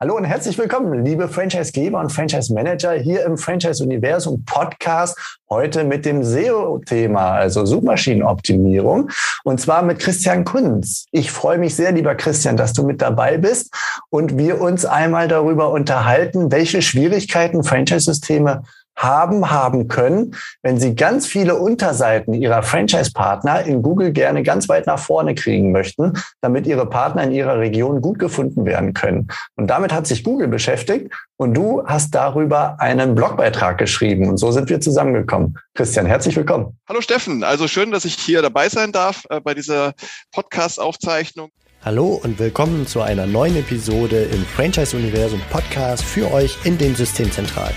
Hallo und herzlich willkommen, liebe Franchisegeber und Franchise-Manager hier im Franchise-Universum Podcast. Heute mit dem SEO-Thema, also Suchmaschinenoptimierung. Und zwar mit Christian Kunz. Ich freue mich sehr, lieber Christian, dass du mit dabei bist und wir uns einmal darüber unterhalten, welche Schwierigkeiten Franchise-Systeme haben, haben können, wenn Sie ganz viele Unterseiten Ihrer Franchise-Partner in Google gerne ganz weit nach vorne kriegen möchten, damit Ihre Partner in Ihrer Region gut gefunden werden können. Und damit hat sich Google beschäftigt und du hast darüber einen Blogbeitrag geschrieben und so sind wir zusammengekommen. Christian, herzlich willkommen. Hallo Steffen, also schön, dass ich hier dabei sein darf äh, bei dieser Podcast-Aufzeichnung. Hallo und willkommen zu einer neuen Episode im Franchise-Universum Podcast für euch in den Systemzentralen.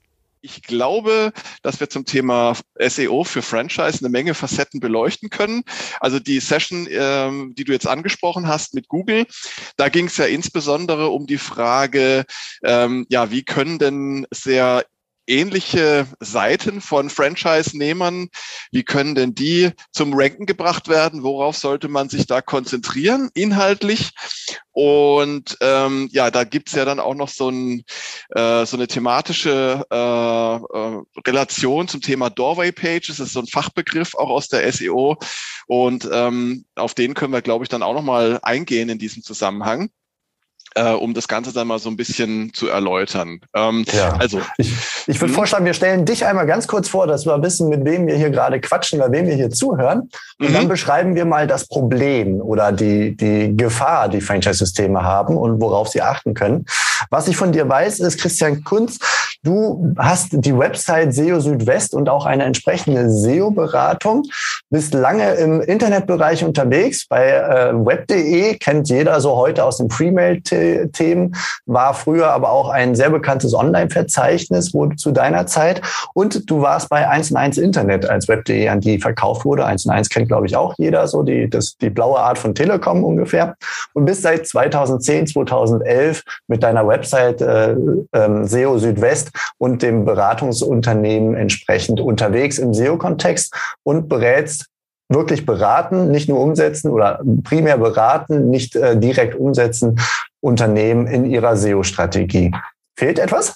Ich glaube, dass wir zum Thema SEO für Franchise eine Menge Facetten beleuchten können. Also die Session, ähm, die du jetzt angesprochen hast mit Google, da ging es ja insbesondere um die Frage, ähm, ja, wie können denn sehr ähnliche Seiten von Franchise-Nehmern, wie können denn die zum Ranken gebracht werden? Worauf sollte man sich da konzentrieren, inhaltlich? Und ähm, ja, da gibt's ja dann auch noch so, ein, äh, so eine thematische äh, äh, Relation zum Thema Doorway Pages. Das ist so ein Fachbegriff auch aus der SEO. Und ähm, auf den können wir, glaube ich, dann auch nochmal eingehen in diesem Zusammenhang äh, um das Ganze dann mal so ein bisschen zu erläutern. Ähm, ja. Also ich, ich würde mhm. vorschlagen, wir stellen dich einmal ganz kurz vor, dass wir wissen, mit wem wir hier gerade quatschen, bei wem wir hier zuhören. Und mhm. dann beschreiben wir mal das Problem oder die, die Gefahr, die Franchise-Systeme haben und worauf sie achten können. Was ich von dir weiß, ist, Christian Kunz, du hast die Website SEO Südwest und auch eine entsprechende SEO-Beratung, bist lange im Internetbereich unterwegs. Bei äh, web.de kennt jeder so heute aus den Pre-Mail-Themen, war früher aber auch ein sehr bekanntes Online-Verzeichnis wo, zu deiner Zeit. Und du warst bei 1&1 Internet, als web.de an die verkauft wurde. 1&1 kennt, glaube ich, auch jeder, so die, das, die blaue Art von Telekom ungefähr. Und bist seit 2010, 2011 mit deiner Website äh, äh, SEO Südwest und dem Beratungsunternehmen entsprechend unterwegs im SEO-Kontext und berätst wirklich beraten, nicht nur umsetzen oder primär beraten, nicht äh, direkt umsetzen Unternehmen in ihrer SEO-Strategie. Fehlt etwas?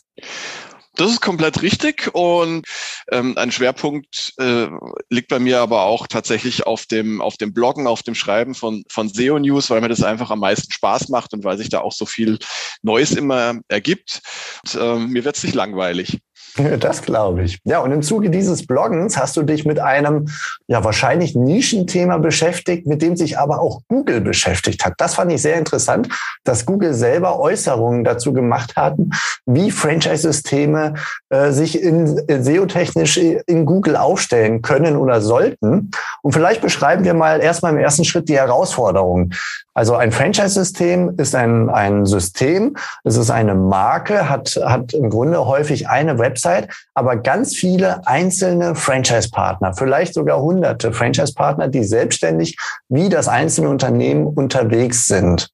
Das ist komplett richtig und ähm, ein Schwerpunkt äh, liegt bei mir aber auch tatsächlich auf dem auf dem Bloggen, auf dem Schreiben von von SEO News, weil mir das einfach am meisten Spaß macht und weil sich da auch so viel Neues immer ergibt. Und, äh, mir wird es nicht langweilig. Das glaube ich. Ja, und im Zuge dieses Bloggens hast du dich mit einem ja wahrscheinlich Nischenthema beschäftigt, mit dem sich aber auch Google beschäftigt hat. Das fand ich sehr interessant, dass Google selber Äußerungen dazu gemacht hatten, wie Franchise-Systeme äh, sich in, in SEO-technisch in Google aufstellen können oder sollten. Und vielleicht beschreiben wir mal erstmal im ersten Schritt die Herausforderungen. Also ein Franchise-System ist ein, ein System, es ist eine Marke, hat, hat im Grunde häufig eine Website, aber ganz viele einzelne Franchise-Partner, vielleicht sogar hunderte Franchise-Partner, die selbstständig wie das einzelne Unternehmen unterwegs sind.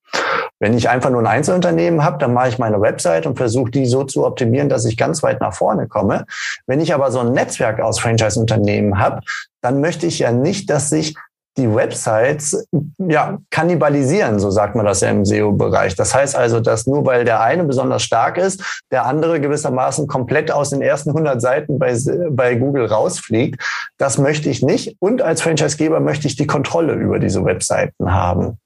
Wenn ich einfach nur ein Einzelunternehmen habe, dann mache ich meine Website und versuche die so zu optimieren, dass ich ganz weit nach vorne komme. Wenn ich aber so ein Netzwerk aus Franchise-Unternehmen habe, dann möchte ich ja nicht, dass sich die Websites ja kannibalisieren, so sagt man das ja im SEO-Bereich. Das heißt also, dass nur weil der eine besonders stark ist, der andere gewissermaßen komplett aus den ersten 100 Seiten bei, bei Google rausfliegt. Das möchte ich nicht. Und als Franchisegeber möchte ich die Kontrolle über diese Webseiten haben.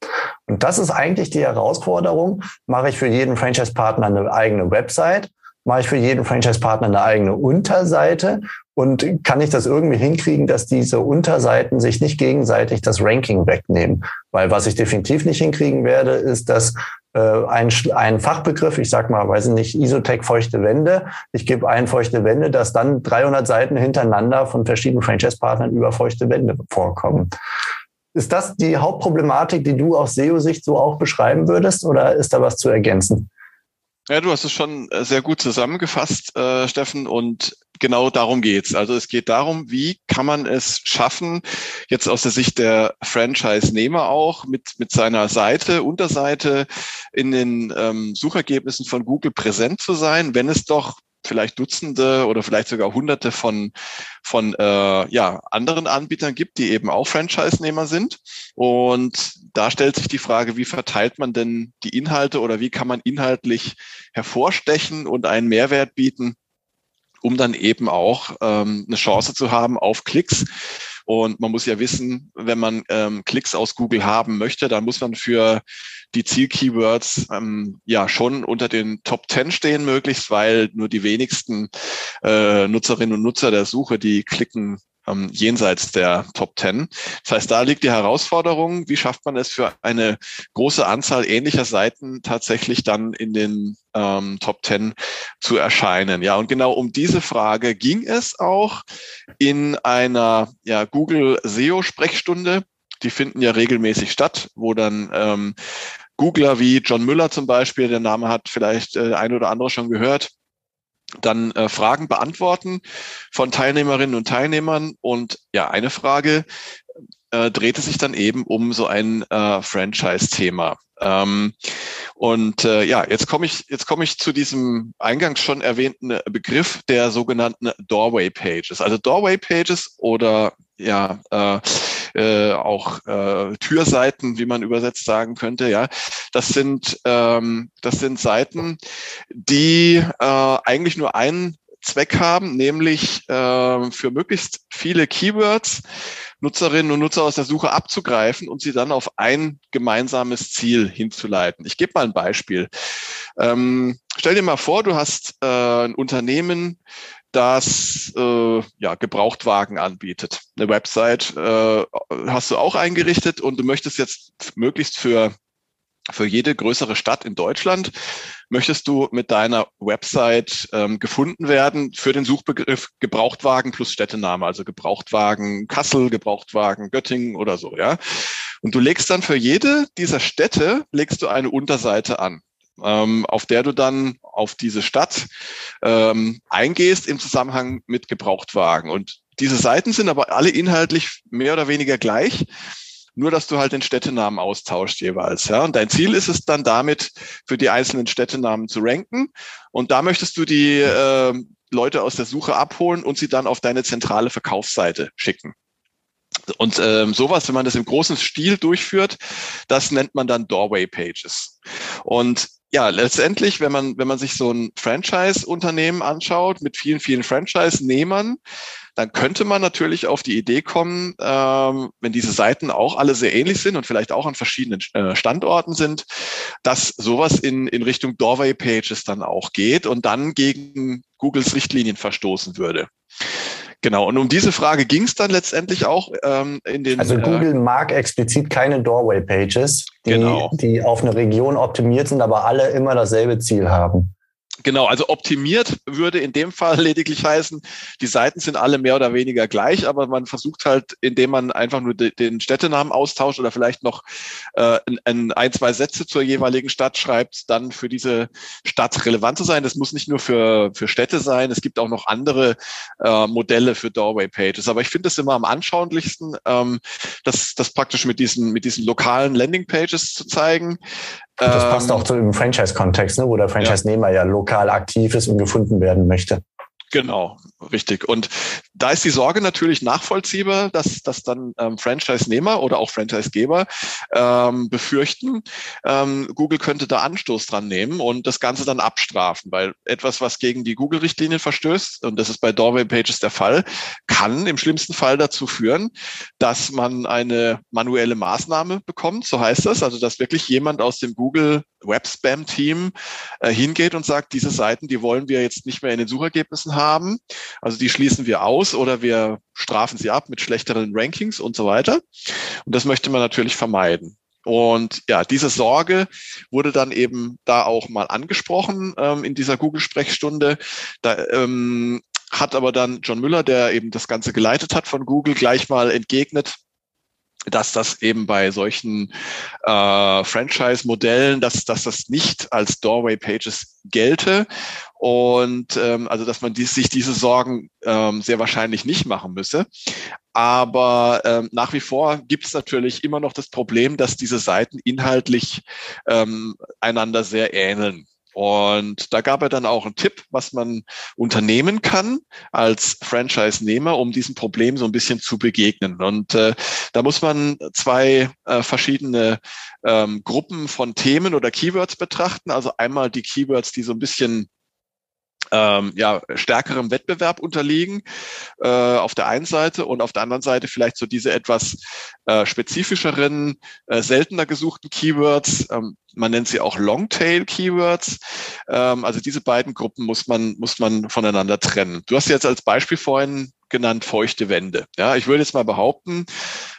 Und das ist eigentlich die Herausforderung. Mache ich für jeden Franchise-Partner eine eigene Website? Mache ich für jeden Franchise-Partner eine eigene Unterseite und kann ich das irgendwie hinkriegen, dass diese Unterseiten sich nicht gegenseitig das Ranking wegnehmen? Weil was ich definitiv nicht hinkriegen werde, ist, dass äh, ein, ein Fachbegriff, ich sag mal, weiß ich nicht, Isotech feuchte Wände, ich gebe ein feuchte Wände, dass dann 300 Seiten hintereinander von verschiedenen Franchise-Partnern über feuchte Wände vorkommen. Ist das die Hauptproblematik, die du aus SEO-Sicht so auch beschreiben würdest oder ist da was zu ergänzen? Ja, du hast es schon äh, sehr gut zusammengefasst, äh, Steffen, und genau darum geht's. Also es geht darum, wie kann man es schaffen, jetzt aus der Sicht der Franchise-Nehmer auch mit, mit seiner Seite, Unterseite in den ähm, Suchergebnissen von Google präsent zu sein, wenn es doch vielleicht Dutzende oder vielleicht sogar Hunderte von, von äh, ja, anderen Anbietern gibt, die eben auch Franchise-Nehmer sind. Und da stellt sich die Frage, wie verteilt man denn die Inhalte oder wie kann man inhaltlich hervorstechen und einen Mehrwert bieten, um dann eben auch ähm, eine Chance zu haben auf Klicks. Und man muss ja wissen, wenn man ähm, Klicks aus Google haben möchte, dann muss man für die Zielkeywords ähm, ja schon unter den Top 10 stehen möglichst, weil nur die wenigsten äh, Nutzerinnen und Nutzer der Suche, die klicken ähm, jenseits der Top 10. Das heißt, da liegt die Herausforderung, wie schafft man es für eine große Anzahl ähnlicher Seiten tatsächlich dann in den ähm, Top 10 zu erscheinen. Ja, und genau um diese Frage ging es auch in einer ja, Google SEO-Sprechstunde. Die finden ja regelmäßig statt, wo dann ähm, Googler wie John Müller zum Beispiel, der Name hat vielleicht äh, ein oder andere schon gehört, dann äh, Fragen beantworten von Teilnehmerinnen und Teilnehmern. Und ja, eine Frage äh, drehte sich dann eben um so ein äh, Franchise-Thema. Ähm, und äh, ja, jetzt komme ich jetzt komme ich zu diesem eingangs schon erwähnten Begriff der sogenannten Doorway Pages. Also Doorway Pages oder ja äh, äh, auch äh, Türseiten, wie man übersetzt sagen könnte. Ja, das sind ähm, das sind Seiten, die äh, eigentlich nur einen Zweck haben, nämlich äh, für möglichst viele Keywords Nutzerinnen und Nutzer aus der Suche abzugreifen und sie dann auf ein gemeinsames Ziel hinzuleiten. Ich gebe mal ein Beispiel. Ähm, stell dir mal vor, du hast äh, ein Unternehmen, das äh, ja, Gebrauchtwagen anbietet. Eine Website äh, hast du auch eingerichtet und du möchtest jetzt möglichst für für jede größere Stadt in Deutschland möchtest du mit deiner Website ähm, gefunden werden für den Suchbegriff Gebrauchtwagen plus Städtename, also Gebrauchtwagen Kassel, Gebrauchtwagen Göttingen oder so, ja. Und du legst dann für jede dieser Städte legst du eine Unterseite an ähm, auf der du dann auf diese Stadt ähm, eingehst im Zusammenhang mit Gebrauchtwagen. Und diese Seiten sind aber alle inhaltlich mehr oder weniger gleich, nur dass du halt den Städtenamen austauscht jeweils. Ja? Und dein Ziel ist es dann damit, für die einzelnen Städtenamen zu ranken. Und da möchtest du die äh, Leute aus der Suche abholen und sie dann auf deine zentrale Verkaufsseite schicken. Und ähm, sowas, wenn man das im großen Stil durchführt, das nennt man dann Doorway Pages. Und ja, letztendlich, wenn man, wenn man sich so ein Franchise-Unternehmen anschaut mit vielen, vielen Franchise-Nehmern, dann könnte man natürlich auf die Idee kommen, ähm, wenn diese Seiten auch alle sehr ähnlich sind und vielleicht auch an verschiedenen äh, Standorten sind, dass sowas in, in Richtung Doorway Pages dann auch geht und dann gegen Googles Richtlinien verstoßen würde. Genau, und um diese Frage ging es dann letztendlich auch ähm, in den. Also Google äh, mag explizit keine Doorway-Pages, die, genau. die auf eine Region optimiert sind, aber alle immer dasselbe Ziel haben. Genau, also optimiert würde in dem Fall lediglich heißen, die Seiten sind alle mehr oder weniger gleich, aber man versucht halt, indem man einfach nur de, den Städtenamen austauscht oder vielleicht noch äh, ein, ein, zwei Sätze zur jeweiligen Stadt schreibt, dann für diese Stadt relevant zu sein. Das muss nicht nur für, für Städte sein, es gibt auch noch andere äh, Modelle für Doorway Pages. Aber ich finde es immer am anschaulichsten, ähm, das, das praktisch mit diesen, mit diesen lokalen Landing Pages zu zeigen. Das passt auch ähm, zu dem Franchise-Kontext, ne, wo der Franchise-Nehmer ja. ja lokal aktiv ist und gefunden werden möchte. Genau, richtig. Und da ist die Sorge natürlich nachvollziehbar, dass, dass dann ähm, Franchise-Nehmer oder auch Franchise-Geber ähm, befürchten, ähm, Google könnte da Anstoß dran nehmen und das Ganze dann abstrafen, weil etwas, was gegen die Google-Richtlinien verstößt, und das ist bei Doorway Pages der Fall, kann im schlimmsten Fall dazu führen, dass man eine manuelle Maßnahme bekommt, so heißt das, also dass wirklich jemand aus dem Google Web-Spam-Team äh, hingeht und sagt, diese Seiten, die wollen wir jetzt nicht mehr in den Suchergebnissen haben. Also die schließen wir aus oder wir strafen sie ab mit schlechteren Rankings und so weiter. Und das möchte man natürlich vermeiden. Und ja, diese Sorge wurde dann eben da auch mal angesprochen ähm, in dieser Google-Sprechstunde. Da ähm, hat aber dann John Müller, der eben das Ganze geleitet hat von Google, gleich mal entgegnet, dass das eben bei solchen äh, Franchise-Modellen, dass, dass das nicht als Doorway-Pages gelte und ähm, also dass man dies, sich diese Sorgen ähm, sehr wahrscheinlich nicht machen müsse. Aber ähm, nach wie vor gibt es natürlich immer noch das Problem, dass diese Seiten inhaltlich ähm, einander sehr ähneln. Und da gab er dann auch einen Tipp, was man unternehmen kann als Franchise-Nehmer, um diesem Problem so ein bisschen zu begegnen. Und äh, da muss man zwei äh, verschiedene ähm, Gruppen von Themen oder Keywords betrachten. Also einmal die Keywords, die so ein bisschen ähm, ja, stärkerem Wettbewerb unterliegen äh, auf der einen Seite und auf der anderen Seite vielleicht so diese etwas äh, spezifischeren, äh, seltener gesuchten Keywords. Ähm, man nennt sie auch Longtail-Keywords. Ähm, also diese beiden Gruppen muss man, muss man voneinander trennen. Du hast jetzt als Beispiel vorhin genannt feuchte Wände. Ja, ich würde jetzt mal behaupten,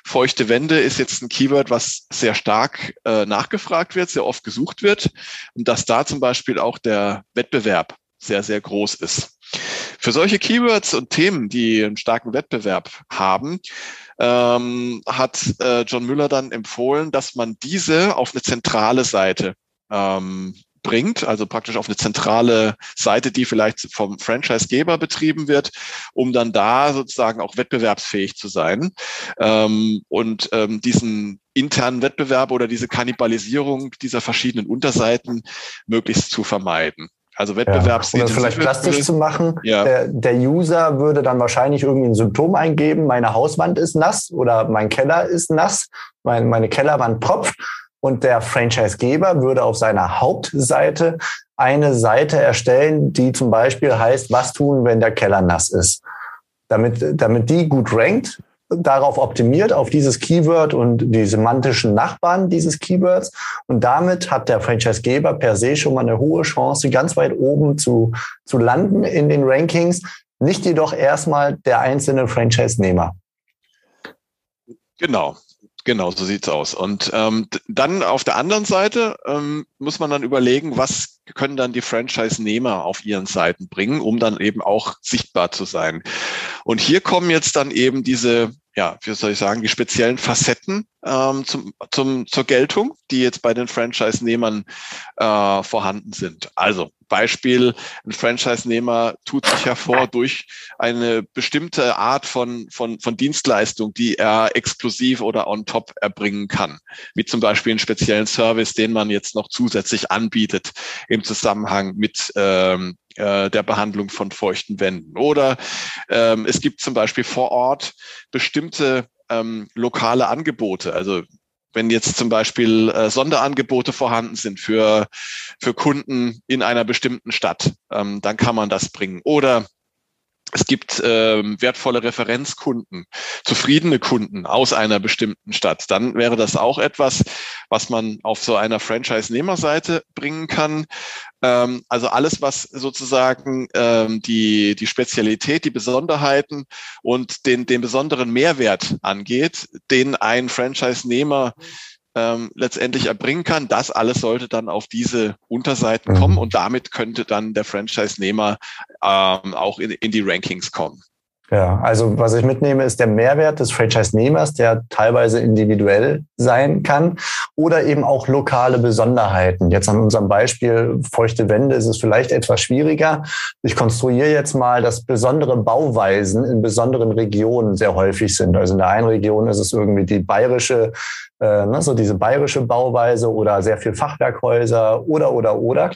feuchte Wände ist jetzt ein Keyword, was sehr stark äh, nachgefragt wird, sehr oft gesucht wird und dass da zum Beispiel auch der Wettbewerb sehr, sehr groß ist. Für solche Keywords und Themen, die einen starken Wettbewerb haben, ähm, hat äh, John Müller dann empfohlen, dass man diese auf eine zentrale Seite ähm, bringt, also praktisch auf eine zentrale Seite, die vielleicht vom Franchisegeber betrieben wird, um dann da sozusagen auch wettbewerbsfähig zu sein ähm, und ähm, diesen internen Wettbewerb oder diese Kannibalisierung dieser verschiedenen Unterseiten möglichst zu vermeiden. Also Wettbewerbs. Ja, um das vielleicht plastisch zu machen, ja. der, der, User würde dann wahrscheinlich irgendwie ein Symptom eingeben, meine Hauswand ist nass oder mein Keller ist nass, mein, meine Kellerwand tropft. Und der Franchisegeber würde auf seiner Hauptseite eine Seite erstellen, die zum Beispiel heißt, was tun, wenn der Keller nass ist. Damit, damit die gut rankt, darauf optimiert, auf dieses Keyword und die semantischen Nachbarn dieses Keywords. Und damit hat der Franchisegeber per se schon mal eine hohe Chance, ganz weit oben zu, zu landen in den Rankings. Nicht jedoch erstmal der einzelne Franchise-Nehmer. Genau. Genau, so sieht's aus. Und ähm, dann auf der anderen Seite ähm, muss man dann überlegen, was können dann die Franchise-Nehmer auf ihren Seiten bringen, um dann eben auch sichtbar zu sein. Und hier kommen jetzt dann eben diese, ja, wie soll ich sagen, die speziellen Facetten ähm, zum, zum, zur Geltung, die jetzt bei den Franchise-Nehmern äh, vorhanden sind. Also Beispiel, ein Franchise-Nehmer tut sich hervor durch eine bestimmte Art von, von, von Dienstleistung, die er exklusiv oder on top erbringen kann. Wie zum Beispiel einen speziellen Service, den man jetzt noch zusätzlich anbietet im Zusammenhang mit ähm, äh, der Behandlung von feuchten Wänden. Oder ähm, es gibt zum Beispiel vor Ort bestimmte ähm, lokale Angebote. Also wenn jetzt zum Beispiel äh, Sonderangebote vorhanden sind für, für Kunden in einer bestimmten Stadt, ähm, dann kann man das bringen. Oder es gibt ähm, wertvolle Referenzkunden, zufriedene Kunden aus einer bestimmten Stadt. Dann wäre das auch etwas, was man auf so einer Franchise-Nehmerseite bringen kann. Ähm, also alles, was sozusagen ähm, die, die Spezialität, die Besonderheiten und den, den besonderen Mehrwert angeht, den ein Franchise-Nehmer ähm, letztendlich erbringen kann. Das alles sollte dann auf diese Unterseiten mhm. kommen und damit könnte dann der Franchise-Nehmer ähm, auch in, in die Rankings kommen. Ja, also was ich mitnehme, ist der Mehrwert des Franchise-Nehmers, der teilweise individuell sein kann oder eben auch lokale Besonderheiten. Jetzt an unserem Beispiel feuchte Wände ist es vielleicht etwas schwieriger. Ich konstruiere jetzt mal, dass besondere Bauweisen in besonderen Regionen sehr häufig sind. Also in der einen Region ist es irgendwie die bayerische äh, ne, so diese bayerische Bauweise oder sehr viel Fachwerkhäuser oder, oder, oder,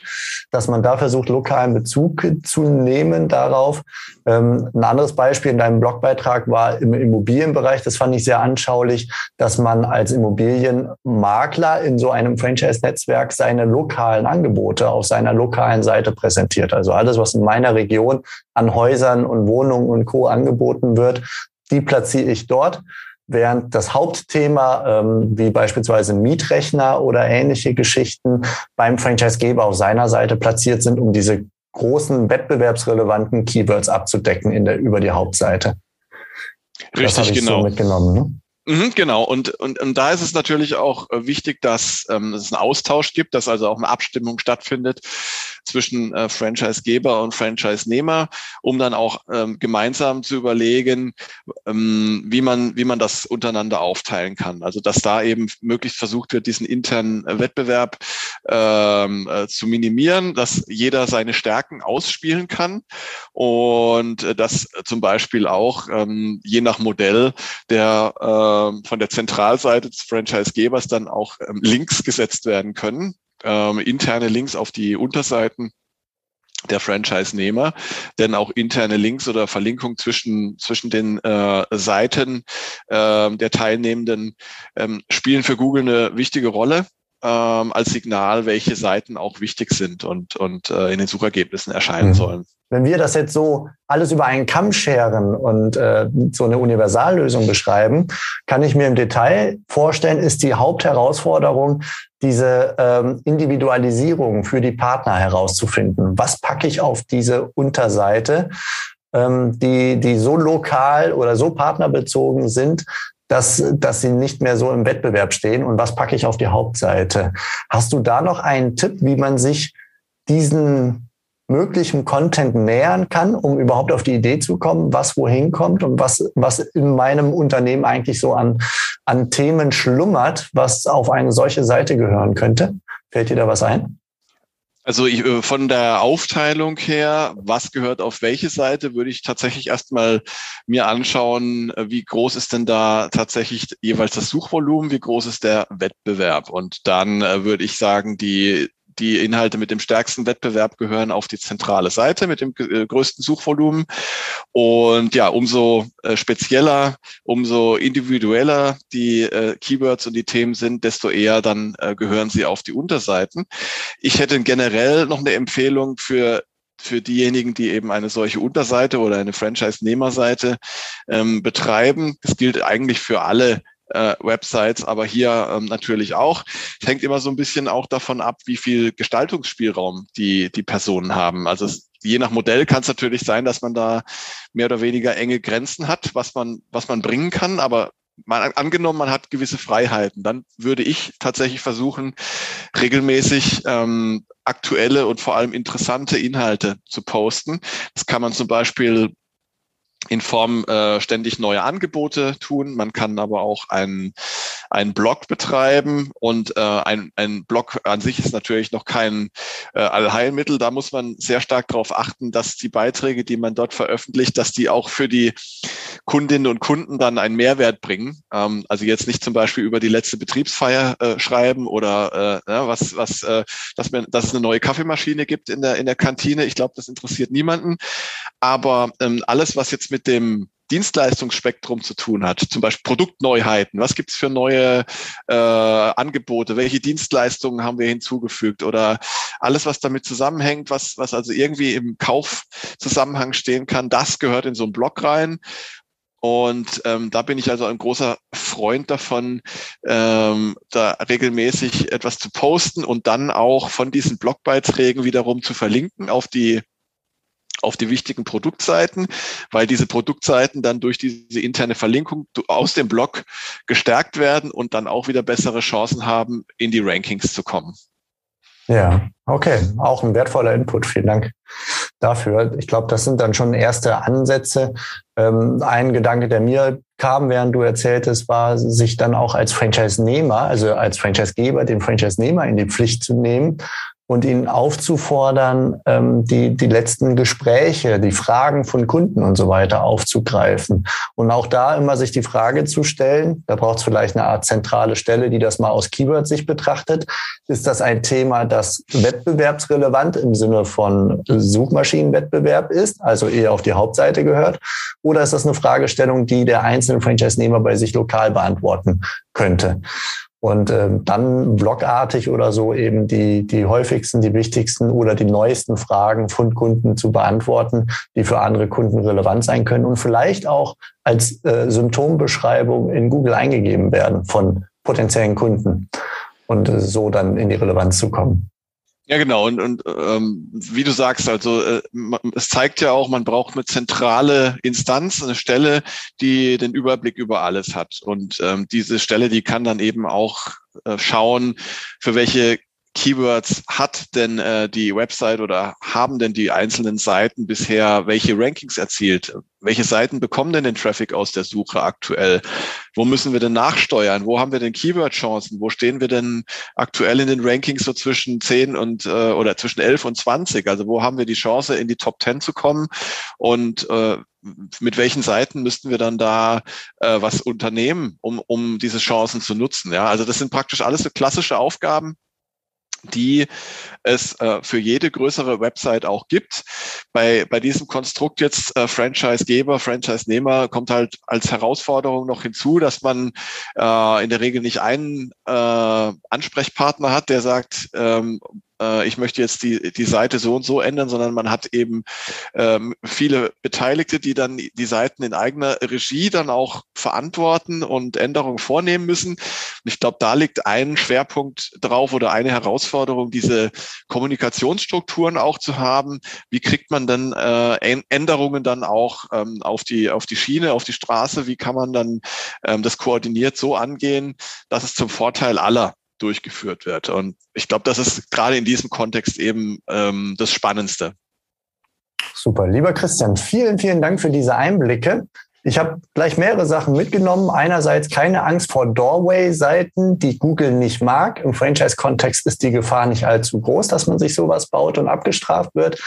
dass man da versucht, lokalen Bezug zu nehmen darauf. Ähm, ein anderes Beispiel in deinem Blogbeitrag war im Immobilienbereich, das fand ich sehr anschaulich, dass man als Immobilienmakler in so einem Franchise-Netzwerk seine lokalen Angebote auf seiner lokalen Seite präsentiert. Also alles, was in meiner Region an Häusern und Wohnungen und Co. angeboten wird, die platziere ich dort während das Hauptthema, ähm, wie beispielsweise Mietrechner oder ähnliche Geschichten, beim Franchisegeber auf seiner Seite platziert sind, um diese großen wettbewerbsrelevanten Keywords abzudecken in der, über die Hauptseite. Richtig, genau. So mitgenommen, ne? Mhm, genau, und, und, und da ist es natürlich auch äh, wichtig, dass ähm, es einen Austausch gibt, dass also auch eine Abstimmung stattfindet zwischen äh, Franchisegeber und Franchise-Nehmer, um dann auch ähm, gemeinsam zu überlegen, ähm, wie man wie man das untereinander aufteilen kann. Also dass da eben möglichst versucht wird, diesen internen Wettbewerb ähm, äh, zu minimieren, dass jeder seine Stärken ausspielen kann und äh, dass zum Beispiel auch ähm, je nach Modell der äh, von der Zentralseite des Franchisegebers dann auch ähm, Links gesetzt werden können, ähm, interne Links auf die Unterseiten der Franchise-Nehmer, denn auch interne Links oder Verlinkung zwischen, zwischen den äh, Seiten äh, der Teilnehmenden ähm, spielen für Google eine wichtige Rolle ähm, als Signal, welche Seiten auch wichtig sind und, und äh, in den Suchergebnissen erscheinen mhm. sollen. Wenn wir das jetzt so alles über einen Kamm scheren und äh, so eine Universallösung beschreiben, kann ich mir im Detail vorstellen, ist die Hauptherausforderung, diese ähm, Individualisierung für die Partner herauszufinden. Was packe ich auf diese Unterseite, ähm, die, die so lokal oder so partnerbezogen sind, dass, dass sie nicht mehr so im Wettbewerb stehen und was packe ich auf die Hauptseite. Hast du da noch einen Tipp, wie man sich diesen möglichen Content nähern kann, um überhaupt auf die Idee zu kommen, was wohin kommt und was, was in meinem Unternehmen eigentlich so an, an Themen schlummert, was auf eine solche Seite gehören könnte? Fällt dir da was ein? Also ich, äh, von der Aufteilung her, was gehört auf welche Seite, würde ich tatsächlich erstmal mir anschauen, äh, wie groß ist denn da tatsächlich jeweils das Suchvolumen, wie groß ist der Wettbewerb. Und dann äh, würde ich sagen, die die Inhalte mit dem stärksten Wettbewerb gehören auf die zentrale Seite mit dem äh, größten Suchvolumen. Und ja, umso äh, spezieller, umso individueller die äh, Keywords und die Themen sind, desto eher dann gehören sie auf die Unterseiten. Ich hätte generell noch eine Empfehlung für für diejenigen, die eben eine solche Unterseite oder eine Franchise-Nehmerseite ähm, betreiben. Das gilt eigentlich für alle äh, Websites, aber hier ähm, natürlich auch. Es hängt immer so ein bisschen auch davon ab, wie viel Gestaltungsspielraum die, die Personen haben. Also es, je nach Modell kann es natürlich sein, dass man da mehr oder weniger enge Grenzen hat, was man, was man bringen kann, aber man, angenommen, man hat gewisse Freiheiten, dann würde ich tatsächlich versuchen, regelmäßig ähm, aktuelle und vor allem interessante Inhalte zu posten. Das kann man zum Beispiel in Form äh, ständig neue Angebote tun. Man kann aber auch einen, einen Blog betreiben und äh, ein, ein Blog an sich ist natürlich noch kein äh, Allheilmittel. Da muss man sehr stark darauf achten, dass die Beiträge, die man dort veröffentlicht, dass die auch für die Kundinnen und Kunden dann einen Mehrwert bringen. Ähm, also jetzt nicht zum Beispiel über die letzte Betriebsfeier äh, schreiben oder äh, ja, was, was, äh, dass, man, dass es eine neue Kaffeemaschine gibt in der, in der Kantine. Ich glaube, das interessiert niemanden. Aber ähm, alles, was jetzt mit dem Dienstleistungsspektrum zu tun hat, zum Beispiel Produktneuheiten, was gibt es für neue äh, Angebote, welche Dienstleistungen haben wir hinzugefügt oder alles, was damit zusammenhängt, was, was also irgendwie im Kaufzusammenhang stehen kann, das gehört in so einen Blog rein. Und ähm, da bin ich also ein großer Freund davon, ähm, da regelmäßig etwas zu posten und dann auch von diesen Blogbeiträgen wiederum zu verlinken auf die auf die wichtigen Produktseiten, weil diese Produktseiten dann durch diese interne Verlinkung aus dem Blog gestärkt werden und dann auch wieder bessere Chancen haben, in die Rankings zu kommen. Ja, okay, auch ein wertvoller Input. Vielen Dank dafür. Ich glaube, das sind dann schon erste Ansätze. Ähm, ein Gedanke, der mir kam, während du erzähltest, war, sich dann auch als Franchise-Nehmer, also als Franchise-Geber, den Franchise-Nehmer in die Pflicht zu nehmen und ihn aufzufordern, ähm, die, die letzten Gespräche, die Fragen von Kunden und so weiter aufzugreifen. Und auch da immer sich die Frage zu stellen, da braucht es vielleicht eine Art zentrale Stelle, die das mal aus Keyword sich betrachtet. Ist das ein Thema, das wettbewerbsrelevant im Sinne von Suchmaschinenwettbewerb ist, also eher auf die Hauptseite gehört? Oder ist das eine Fragestellung, die der einzelne Franchise-Nehmer bei sich lokal beantworten könnte? Und äh, dann blogartig oder so eben die, die häufigsten, die wichtigsten oder die neuesten Fragen von Kunden zu beantworten, die für andere Kunden relevant sein können und vielleicht auch als äh, Symptombeschreibung in Google eingegeben werden von potenziellen Kunden und äh, so dann in die Relevanz zu kommen. Ja, genau. Und, und ähm, wie du sagst, also äh, es zeigt ja auch, man braucht eine zentrale Instanz, eine Stelle, die den Überblick über alles hat. Und ähm, diese Stelle, die kann dann eben auch äh, schauen, für welche Keywords hat denn äh, die Website oder haben denn die einzelnen Seiten bisher welche Rankings erzielt? Welche Seiten bekommen denn den Traffic aus der Suche aktuell? Wo müssen wir denn nachsteuern? Wo haben wir denn Keyword-Chancen? Wo stehen wir denn aktuell in den Rankings so zwischen 10 und äh, oder zwischen 11 und 20? Also wo haben wir die Chance, in die Top 10 zu kommen? Und äh, mit welchen Seiten müssten wir dann da äh, was unternehmen, um, um diese Chancen zu nutzen? Ja, also das sind praktisch alles so klassische Aufgaben, die es äh, für jede größere Website auch gibt. Bei, bei diesem Konstrukt jetzt äh, Franchise-Geber, Franchise-Nehmer kommt halt als Herausforderung noch hinzu, dass man äh, in der Regel nicht einen äh, Ansprechpartner hat, der sagt, ähm, äh, ich möchte jetzt die, die Seite so und so ändern, sondern man hat eben ähm, viele Beteiligte, die dann die Seiten in eigener Regie dann auch verantworten und Änderungen vornehmen müssen. Und ich glaube, da liegt ein Schwerpunkt drauf oder eine Herausforderung, diese Kommunikationsstrukturen auch zu haben. Wie kriegt man dann äh, Änderungen dann auch ähm, auf die auf die Schiene, auf die Straße? Wie kann man dann ähm, das koordiniert so angehen, dass es zum Vorteil aller durchgeführt wird. Und ich glaube, das ist gerade in diesem Kontext eben ähm, das Spannendste. Super. Lieber Christian, vielen, vielen Dank für diese Einblicke. Ich habe gleich mehrere Sachen mitgenommen. Einerseits keine Angst vor Doorway-Seiten, die Google nicht mag. Im Franchise-Kontext ist die Gefahr nicht allzu groß, dass man sich sowas baut und abgestraft wird.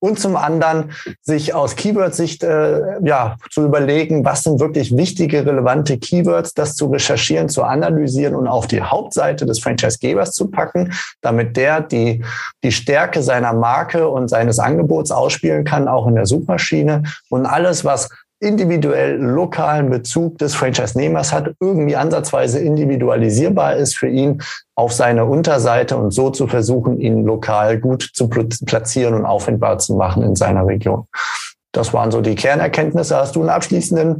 Und zum anderen sich aus Keyword-Sicht äh, ja, zu überlegen, was sind wirklich wichtige, relevante Keywords, das zu recherchieren, zu analysieren und auf die Hauptseite des Franchise-Gebers zu packen, damit der die, die Stärke seiner Marke und seines Angebots ausspielen kann, auch in der Suchmaschine. Und alles, was individuell lokalen Bezug des Franchise-Nehmers hat, irgendwie ansatzweise individualisierbar ist für ihn auf seine Unterseite und so zu versuchen, ihn lokal gut zu platzieren und auffindbar zu machen in seiner Region. Das waren so die Kernerkenntnisse. Hast du einen abschließenden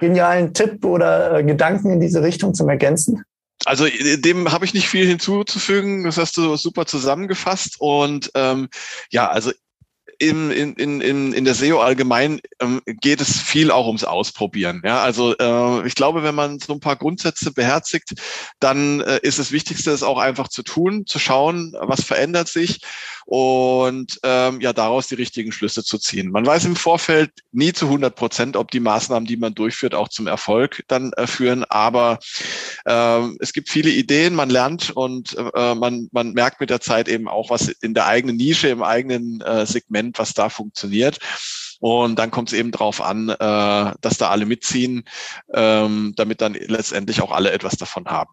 genialen Tipp oder äh, Gedanken in diese Richtung zum Ergänzen? Also dem habe ich nicht viel hinzuzufügen. Das hast du super zusammengefasst. Und ähm, ja, also in, in, in, in der SEO allgemein ähm, geht es viel auch ums Ausprobieren. Ja, also äh, ich glaube, wenn man so ein paar Grundsätze beherzigt, dann äh, ist das Wichtigste, es auch einfach zu tun, zu schauen, was verändert sich und ähm, ja daraus die richtigen Schlüsse zu ziehen. Man weiß im Vorfeld nie zu 100 Prozent, ob die Maßnahmen, die man durchführt, auch zum Erfolg dann äh, führen. Aber ähm, es gibt viele Ideen, man lernt und äh, man, man merkt mit der Zeit eben auch, was in der eigenen Nische, im eigenen äh, Segment, was da funktioniert. Und dann kommt es eben drauf an, äh, dass da alle mitziehen, ähm, damit dann letztendlich auch alle etwas davon haben.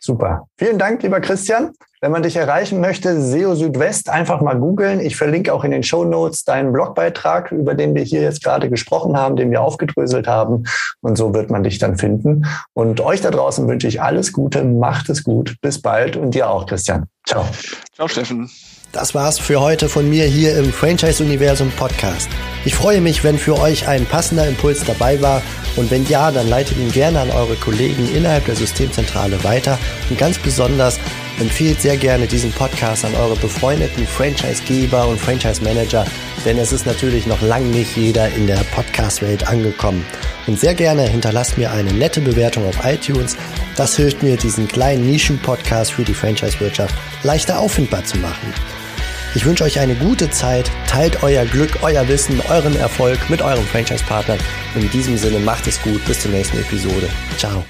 Super. Vielen Dank, lieber Christian. Wenn man dich erreichen möchte, SEO Südwest, einfach mal googeln. Ich verlinke auch in den Show Notes deinen Blogbeitrag, über den wir hier jetzt gerade gesprochen haben, den wir aufgedröselt haben. Und so wird man dich dann finden. Und euch da draußen wünsche ich alles Gute. Macht es gut. Bis bald. Und dir auch, Christian. Ciao. Ciao, Steffen. Das war's für heute von mir hier im Franchise Universum Podcast. Ich freue mich, wenn für euch ein passender Impuls dabei war und wenn ja, dann leitet ihn gerne an eure Kollegen innerhalb der Systemzentrale weiter und ganz besonders empfehlt sehr gerne diesen Podcast an eure befreundeten Franchisegeber und Franchise Manager, denn es ist natürlich noch lang nicht jeder in der Podcast-Welt angekommen. Und sehr gerne hinterlasst mir eine nette Bewertung auf iTunes. Das hilft mir, diesen kleinen Nischen-Podcast für die Franchise-Wirtschaft leichter auffindbar zu machen. Ich wünsche euch eine gute Zeit, teilt euer Glück, euer Wissen, euren Erfolg mit eurem Franchise-Partner. In diesem Sinne macht es gut, bis zur nächsten Episode. Ciao.